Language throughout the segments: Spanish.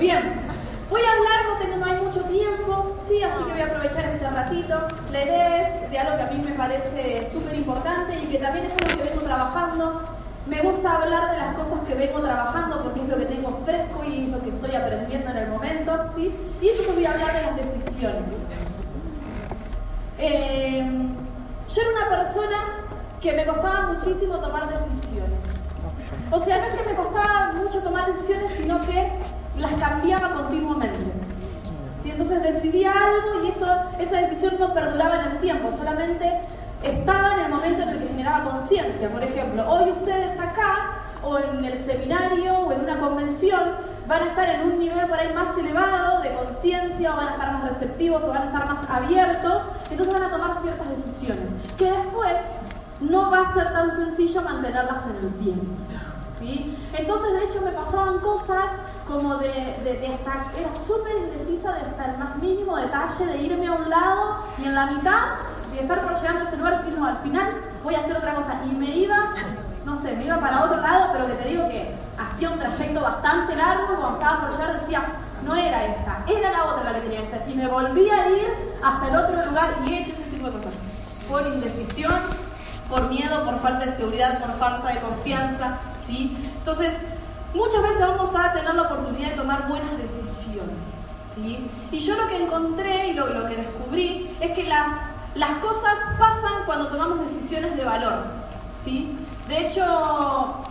Bien, voy a hablar, no, no hay mucho tiempo, sí, así que voy a aprovechar este ratito. La idea es de algo que a mí me parece súper importante y que también es algo que vengo trabajando. Me gusta hablar de las cosas que vengo trabajando porque es lo que tengo fresco y lo que estoy aprendiendo en el momento, ¿sí? Y eso voy a hablar de las decisiones. Eh, yo era una persona que me costaba muchísimo tomar decisiones. O sea, no es que me costaba mucho tomar decisiones, sino que las cambiaba continuamente. Entonces decidía algo y eso, esa decisión no perduraba en el tiempo, solamente estaba en el momento en el que generaba conciencia. Por ejemplo, hoy ustedes acá, o en el seminario, o en una convención, van a estar en un nivel por ahí más elevado de conciencia, o van a estar más receptivos, o van a estar más abiertos, entonces van a tomar ciertas decisiones, que después no va a ser tan sencillo mantenerlas en el tiempo. Entonces, de hecho, me pasaban cosas como de, de, era súper indecisa de hasta el más mínimo detalle, de irme a un lado y en la mitad de estar por llegando ese lugar, decir, no, al final voy a hacer otra cosa. Y me iba, no sé, me iba para otro lado, pero que te digo que hacía un trayecto bastante largo, cuando estaba por llegar decía, no era esta, era la otra la que tenía que ser. Y me volví a ir hasta el otro lugar y he hecho ese tipo de cosas. Por indecisión, por miedo, por falta de seguridad, por falta de confianza, Entonces, muchas veces vamos a tener la oportunidad de tomar buenas decisiones, ¿sí? Y yo lo que encontré y lo, lo que descubrí es que las, las cosas pasan cuando tomamos decisiones de valor, ¿sí? De hecho,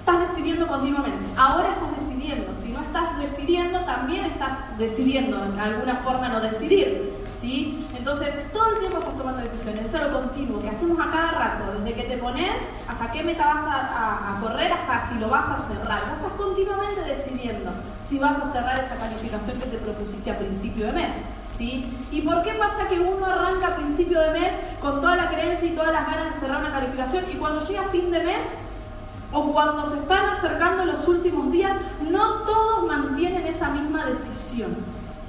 estás decidiendo continuamente. Ahora estás decidiendo. Si no estás decidiendo, también estás decidiendo de alguna forma no decidir. ¿Sí? Entonces, todo el tiempo estás tomando decisiones. Eso es lo continuo, que hacemos a cada rato. Desde que te pones hasta qué meta vas a, correr, hasta si lo vas a cerrar. Vos estás continuamente decidiendo si vas a cerrar esa calificación que te propusiste a principio de mes. ¿Sí? ¿Y por qué pasa que uno arranca a principio de mes con toda la creencia y todas las ganas de cerrar una calificación y cuando llega fin de mes o cuando se están acercando los últimos días, no todos mantienen esa misma decisión.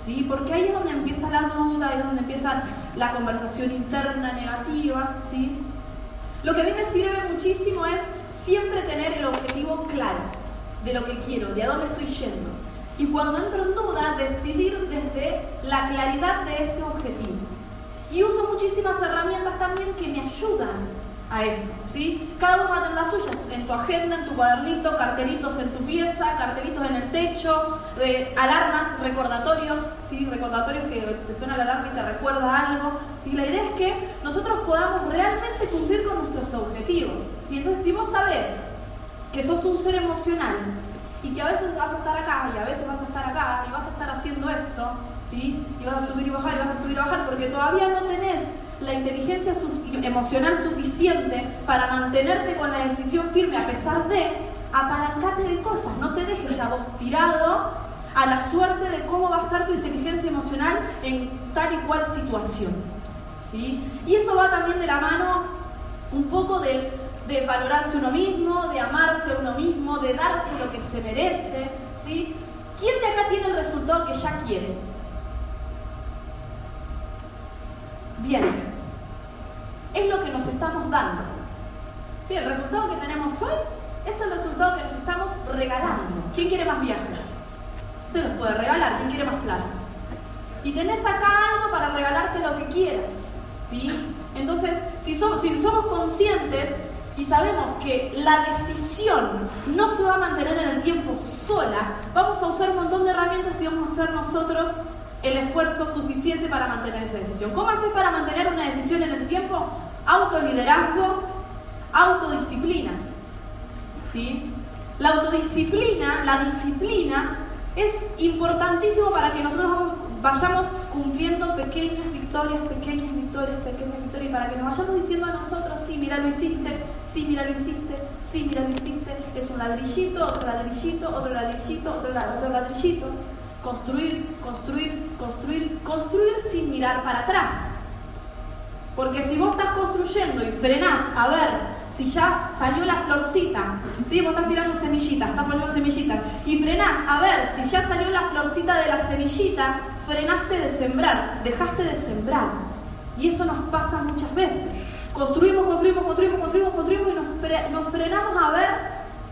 ¿Sí? Porque ahí es donde empieza la duda, es donde empieza la conversación interna negativa. ¿sí? Lo que a mí me sirve muchísimo es siempre tener el objetivo claro de lo que quiero, de a dónde estoy yendo. Y cuando entro en duda, decidir desde la claridad de ese objetivo. Y uso muchísimas herramientas también que me ayudan a eso, ¿sí? Cada uno va a tener las suyas, en tu agenda, en tu cuadernito, cartelitos en tu pieza, cartelitos en el techo, alarmas, recordatorios, ¿sí? Recordatorios que te suena la alarma y te recuerda algo, ¿sí? La idea es que nosotros podamos realmente cumplir con nuestros objetivos, ¿sí? Entonces, si vos sabés que sos un ser emocional y que a veces vas a estar acá y a veces vas a estar acá y vas a estar haciendo esto, ¿sí? Y vas a subir y bajar y vas a subir y bajar porque todavía no tenés la inteligencia emocional suficiente para mantenerte con la decisión firme a pesar de apalancarte de cosas, no te dejes a vos tirado a la suerte de cómo va a estar tu inteligencia emocional en tal y cual situación. ¿sí? Y eso va también de la mano un poco de, valorarse uno mismo, de amarse uno mismo, de darse lo que se merece. ¿sí? ¿Quién de acá tiene el resultado que ya quiere? Bien, es lo que nos estamos dando. Sí, el resultado que tenemos hoy es el resultado que nos estamos regalando. ¿Quién quiere más viajes? Se los puede regalar. ¿Quién quiere más plata? Y tenés acá algo para regalarte lo que quieras. ¿sí? Entonces, si somos, si somos conscientes y sabemos que la decisión no se va a mantener en el tiempo sola, vamos a usar un montón de herramientas y vamos a hacer nosotros el esfuerzo suficiente para mantener esa decisión. ¿Cómo haces para mantener una decisión en el tiempo? Autoliderazgo, autodisciplina. ¿Sí? La autodisciplina, la disciplina, es importantísimo para que nosotros vayamos cumpliendo pequeñas victorias, pequeñas victorias, pequeñas victorias, para que nos vayamos diciendo a nosotros, sí, mira, lo hiciste, sí, mira, lo hiciste, sí, mira, lo hiciste, es un ladrillito, otro ladrillito, otro ladrillito, otro, otro ladrillito. Construir, construir, construir, construir sin mirar para atrás. Porque si vos estás construyendo y frenás a ver si ya salió la florcita, si vos estás tirando semillitas, estás poniendo semillitas, y frenás a ver si ya salió la florcita de la semillita, frenaste de sembrar, dejaste de sembrar. Y eso nos pasa muchas veces. Construimos, construimos, construimos, construimos, construimos y nos, nos frenamos a ver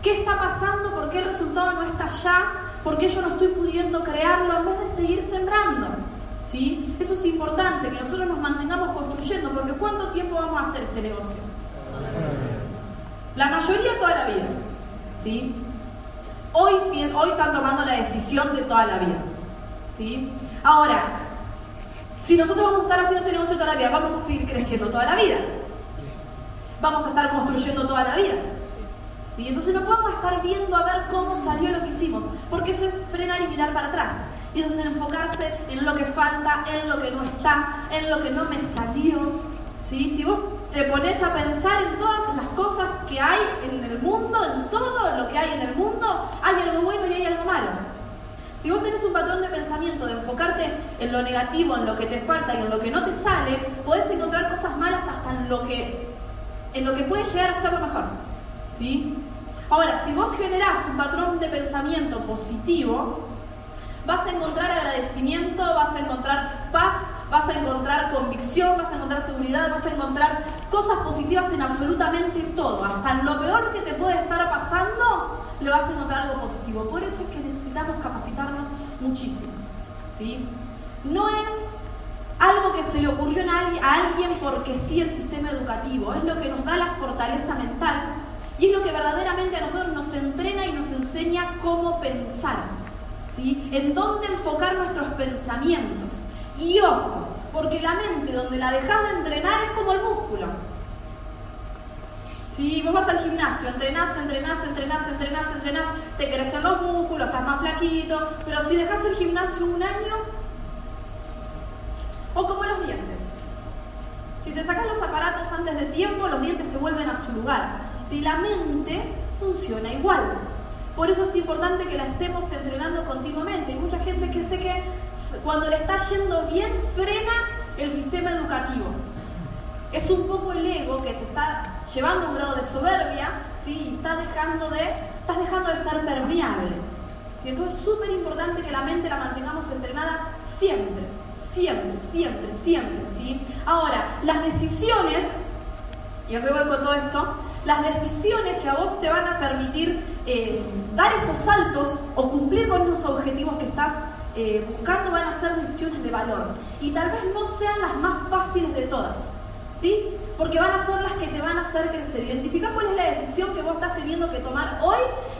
qué está pasando, por qué el resultado no está ya, porque yo no estoy pudiendo crearlo en vez de seguir sembrando. ¿Sí? Eso es importante, que nosotros nos mantengamos construyendo, porque ¿cuánto tiempo vamos a hacer este negocio? La mayoría toda la vida. ¿Sí? Hoy, hoy están tomando la decisión de toda la vida. ¿Sí? Ahora, si nosotros vamos a estar haciendo este negocio toda la vida, vamos a seguir creciendo toda la vida. Vamos a estar construyendo toda la vida. ¿Sí? Entonces no podemos estar viendo a ver cómo salió lo que hicimos, porque eso es frenar y mirar para atrás. Y entonces enfocarse en lo que falta, en lo que no está, en lo que no me salió. ¿Sí? Si vos te pones a pensar en todas las cosas que hay en el mundo, en todo lo que hay en el mundo, hay algo bueno y hay algo malo. Si vos tenés un patrón de pensamiento de enfocarte en lo negativo, en lo que te falta y en lo que no te sale, podés encontrar cosas malas hasta en lo que, en lo que puede llegar a ser lo mejor. Ahora, si vos generás un patrón de pensamiento positivo, vas a encontrar agradecimiento, vas a encontrar paz, vas a encontrar convicción, vas a encontrar seguridad, vas a encontrar cosas positivas en absolutamente todo. Hasta en lo peor que te puede estar pasando, le vas a encontrar algo positivo. Por eso es que necesitamos capacitarnos muchísimo. ¿sí? No es algo que se le ocurrió a alguien porque sí el sistema educativo, es lo que nos da la fortaleza mental y es lo que verdaderamente a nosotros nos entrena y nos enseña cómo pensar. ¿sí? En dónde enfocar nuestros pensamientos. Y ojo, porque la mente donde la dejas de entrenar es como el músculo. Si vos vas al gimnasio, entrenás, entrenás, entrenás, entrenás, entrenás, te crecen los músculos, estás más flaquito, pero si dejas el gimnasio un año, o como los dientes. Si te sacas los aparatos antes de tiempo, los dientes se vuelven a su lugar. Si la mente funciona igual. Por eso es importante que la estemos entrenando continuamente. Hay mucha gente que sé que cuando le está yendo bien, frena el sistema educativo. Es un poco el ego que te está llevando a un grado de soberbia, ¿sí? Y está dejando de, estás dejando de ser permeable. Y entonces es súper importante que la mente la mantengamos entrenada siempre, siempre, siempre, siempre, ¿sí? Ahora, las decisiones, y aquí voy con todo esto, las decisiones que a vos te van a permitir eh, dar esos saltos o cumplir con esos objetivos que estás eh, buscando van a ser decisiones de valor. Y tal vez no sean las más fáciles de todas. ¿Sí? Porque van a ser las que te van a hacer crecer. Identifica cuál es la decisión que vos estás teniendo que tomar hoy,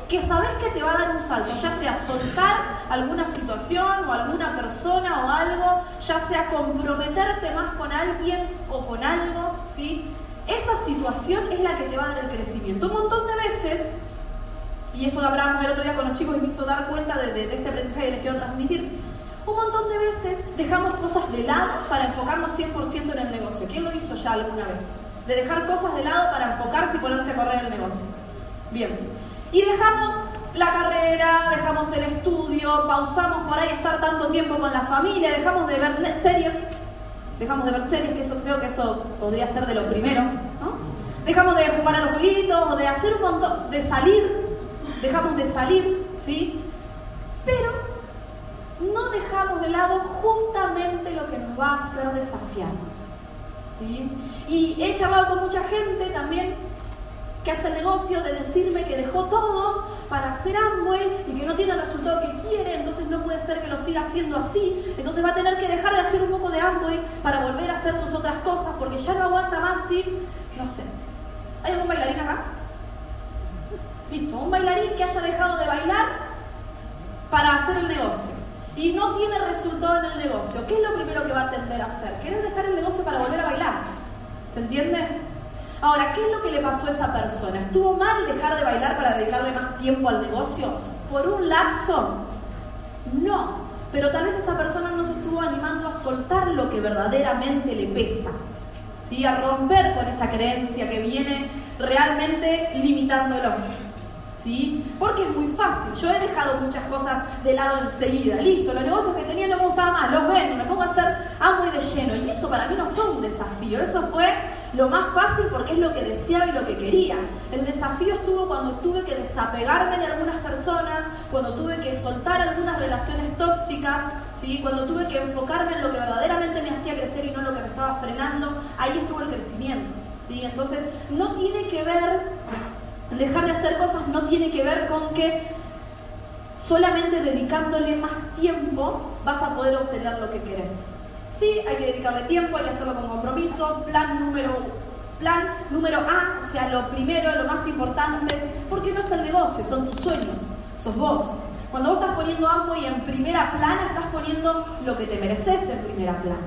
que sabes que te va a dar un salto, ya sea soltar alguna situación o alguna persona o algo, ya sea comprometerte más con alguien o con algo, ¿sí? Esa situación es la que te va a dar el crecimiento. Un montón de veces y esto lo hablábamos el otro día con los chicos y me hizo dar cuenta de, este aprendizaje que les quiero transmitir. Un montón de veces dejamos cosas de lado para enfocarnos 100% en el negocio. ¿Quién lo hizo ya alguna vez? De dejar cosas de lado para enfocarse y ponerse a correr el negocio. Bien. Y dejamos la carrera, dejamos el estudio, pausamos por ahí estar tanto tiempo con la familia, dejamos de ver series, dejamos de ver series, que eso creo que eso podría ser de lo primero, ¿no? Dejamos de jugar a los jueguitos, de hacer un montón, de salir dejamos de salir, ¿sí? Pero no dejamos de lado justamente lo que nos va a hacer desafiarnos, ¿sí? Y he charlado con mucha gente también que hace el negocio de decirme que dejó todo hacer Amway y que no tiene el resultado que quiere, entonces no puede ser que lo siga haciendo así, entonces va a tener que dejar de hacer un poco de Amway para volver a hacer sus otras cosas porque ya no aguanta más si, no sé, ¿hay algún bailarín acá? Listo, un bailarín que haya dejado de bailar para hacer el negocio y no tiene resultado en el negocio, ¿qué es lo primero que va a tender a hacer? Querer dejar el negocio para volver a bailar. ¿Se entiende? Ahora, ¿qué es lo que le pasó a esa persona? ¿Estuvo mal dejar de bailar para dedicarle más tiempo al negocio? ¿Por un lapso? No, pero tal vez esa persona no se estuvo animando a soltar lo que verdaderamente le pesa, ¿sí? a romper con esa creencia que viene realmente limitándolo. ¿Sí? Porque es muy fácil. Yo he dejado muchas cosas de lado enseguida. Listo, los negocios que tenía no me gustaban más, los vendo, me pongo a hacer amo y de lleno. Y eso para mí no fue un desafío, eso fue lo más fácil porque es lo que deseaba y lo que quería. El desafío estuvo cuando tuve que desapegarme de algunas personas, cuando tuve que soltar algunas relaciones tóxicas, ¿sí? cuando tuve que enfocarme en lo que verdaderamente me hacía crecer y no lo que me estaba frenando. Ahí estuvo el crecimiento. ¿sí? Entonces, no tiene que ver Dejar de hacer cosas no tiene que ver con que solamente dedicándole más tiempo vas a poder obtener lo que querés. Sí, hay que dedicarle tiempo, hay que hacerlo con compromiso, plan número plan número A, o sea, lo primero, lo más importante, porque no es el negocio, son tus sueños, sos vos. Cuando vos estás poniendo y en primera plana, estás poniendo lo que te mereces en primera plana,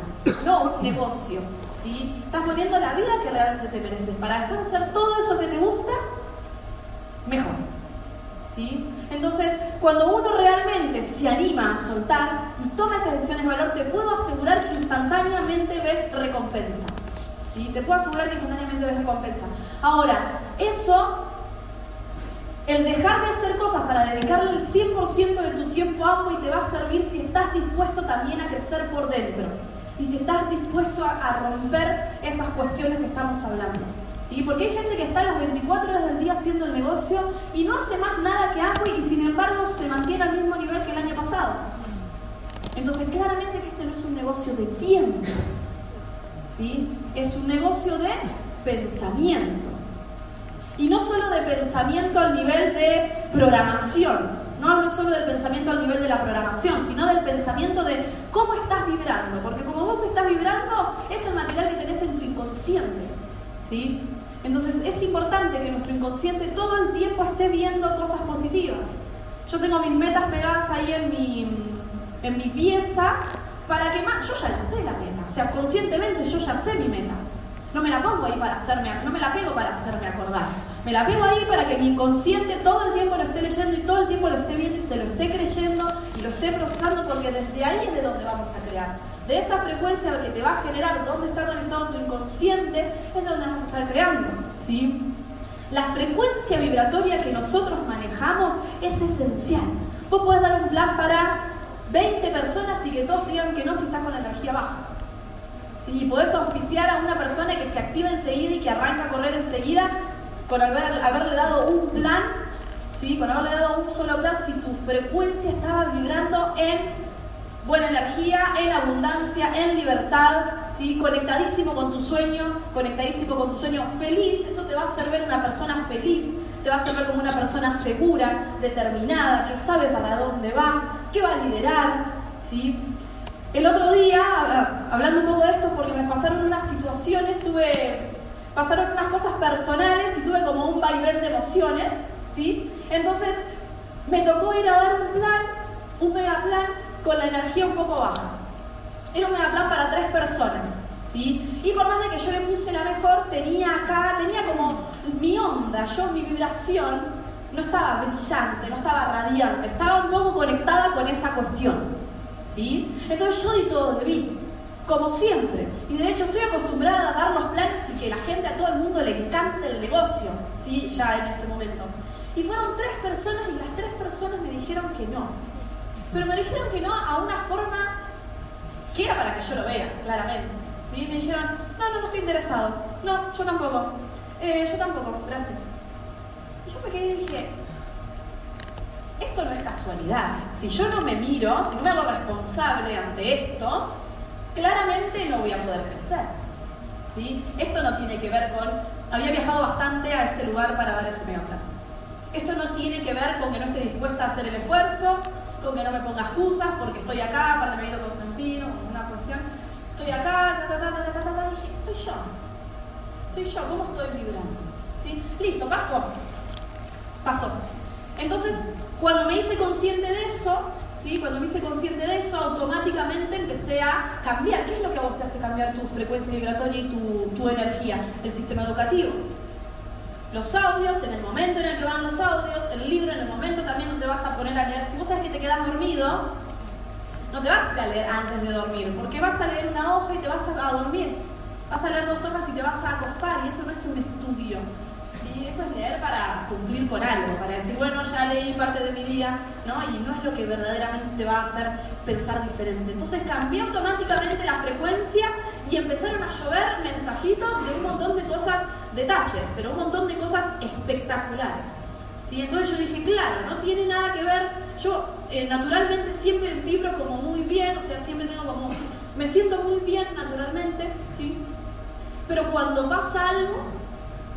no un negocio. ¿sí? Estás poniendo la vida que realmente te mereces para después hacer todo eso que te gusta mejor. ¿sí? Entonces, cuando uno realmente se anima a soltar y toma esas decisiones de valor, te puedo asegurar que instantáneamente ves recompensa. ¿sí? Te puedo asegurar que instantáneamente ves recompensa. Ahora, eso, el dejar de hacer cosas para dedicarle el 100% de tu tiempo a y te va a servir si estás dispuesto también a crecer por dentro y si estás dispuesto a, romper esas cuestiones que estamos hablando. ¿Sí? Porque hay gente que está las 24 horas del día haciendo el negocio y no hace más nada que Amway y sin embargo se mantiene al mismo nivel que el año pasado. Entonces, claramente que este no es un negocio de tiempo, ¿sí? es un negocio de pensamiento. Y no solo de pensamiento al nivel de programación, no hablo solo del pensamiento al nivel de la programación, sino del pensamiento de cómo estás vibrando, porque como vos estás vibrando es el material que tenés en tu inconsciente. ¿sí? Entonces es importante que nuestro inconsciente todo el tiempo esté viendo cosas positivas. Yo tengo mis metas pegadas ahí en mi, en mi pieza para que más, yo ya la sé la meta, o sea, conscientemente yo ya sé mi meta. No me la pongo ahí para hacerme, no me la pego para hacerme acordar. Me la pego ahí para que mi inconsciente todo el tiempo lo esté leyendo y todo el tiempo lo esté viendo y se lo esté creyendo y lo esté procesando porque desde ahí es de donde vamos a crear. De esa frecuencia que te va a generar dónde está conectado tu inconsciente es de donde vamos a estar creando. ¿sí? La frecuencia vibratoria que nosotros manejamos es esencial. Vos podés dar un plan para 20 personas y que todos digan que no si estás con la energía baja. ¿Sí? Podés auspiciar a una persona que se activa enseguida y que arranca a correr enseguida con haberle dado un plan, ¿sí? con haberle dado un solo plan, si tu frecuencia estaba vibrando en buena energía, en abundancia, en libertad, ¿sí? conectadísimo con tu sueño, conectadísimo con tu sueño feliz, eso te va a hacer ver una persona feliz, te va a hacer ver como una persona segura, determinada, que sabe para dónde va, que va a liderar. ¿sí? El otro día, hablando un poco de esto, porque me pasaron unas situaciones, tuve pasaron unas cosas personales y tuve como un vaivén de emociones, ¿sí? Entonces me tocó ir a dar un plan, un mega plan con la energía un poco baja. Era un plan para tres personas, ¿sí? Y por más de que yo le puse la mejor, tenía acá, tenía como mi onda, yo, mi vibración, no estaba brillante, no estaba radiante, estaba un poco conectada con esa cuestión, ¿sí? Entonces yo di todo de mí como siempre. Y de hecho estoy acostumbrada a dar los planes y que la gente, a todo el mundo le encante el negocio, ¿sí? Ya en este momento. Y fueron tres personas y las tres personas me dijeron que no. Pero me dijeron que no a una forma que era para que yo lo vea, claramente. ¿sí? Me dijeron, no, no, no estoy interesado. No, yo tampoco. Eh, yo tampoco, gracias. Y yo me quedé y dije, esto no es casualidad. Si yo no me miro, si no me hago responsable ante esto, claramente no voy a poder crecer. ¿sí? Esto no tiene que ver con, había viajado bastante a ese lugar para dar ese mega plan. Esto no tiene que ver con que no esté dispuesta a hacer el esfuerzo, con que no me ponga excusas porque estoy acá, aparte me he ido con una cuestión. Estoy acá, ta, ta, ta, ta, dije, soy yo. Soy yo, ¿cómo estoy vibrando? ¿Sí? Listo, pasó. Pasó. Entonces, cuando me hice consciente de eso, cuando me hice consciente de eso, automáticamente empecé a cambiar. ¿Qué es lo que a vos te hace cambiar tu frecuencia vibratoria y tu, energía? El sistema educativo. Los audios, en el momento en el que van los audios, el libro, en el momento también no te vas a poner a leer. Si vos sabes que te quedas dormido, no te vas a leer antes de dormir, porque vas a leer una hoja y te vas a dormir. Vas a leer dos hojas y te vas a acostar, y eso no es un estudio es leer para cumplir con algo, para decir, bueno, ya leí parte de mi día, ¿no? Y no es lo que verdaderamente te va a hacer pensar diferente. Entonces cambié automáticamente la frecuencia y empezaron a llover mensajitos de un montón de cosas, detalles, pero un montón de cosas espectaculares. ¿sí? Entonces yo dije, claro, no tiene nada que ver, yo eh, naturalmente siempre vibro como muy bien, o sea, siempre tengo como, me siento muy bien naturalmente, ¿sí? Pero cuando pasa algo,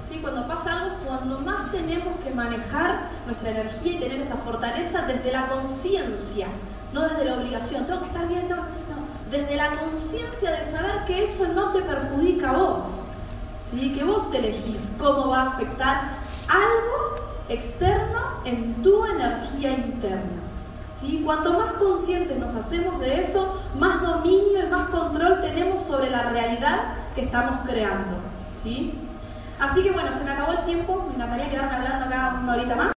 ¿sí? Cuando pasa algo, cuando más tenemos que manejar nuestra energía y tener esa fortaleza desde la conciencia, no desde la obligación. Tengo que estar bien, no, desde la conciencia de saber que eso no te perjudica a vos, ¿sí? que vos elegís cómo va a afectar algo externo en tu energía interna. ¿sí? Cuanto más conscientes nos hacemos de eso, más dominio y más control tenemos sobre la realidad que estamos creando. ¿sí? Así que bueno, se me acabó el tiempo, me encantaría quedarme hablando acá una horita más.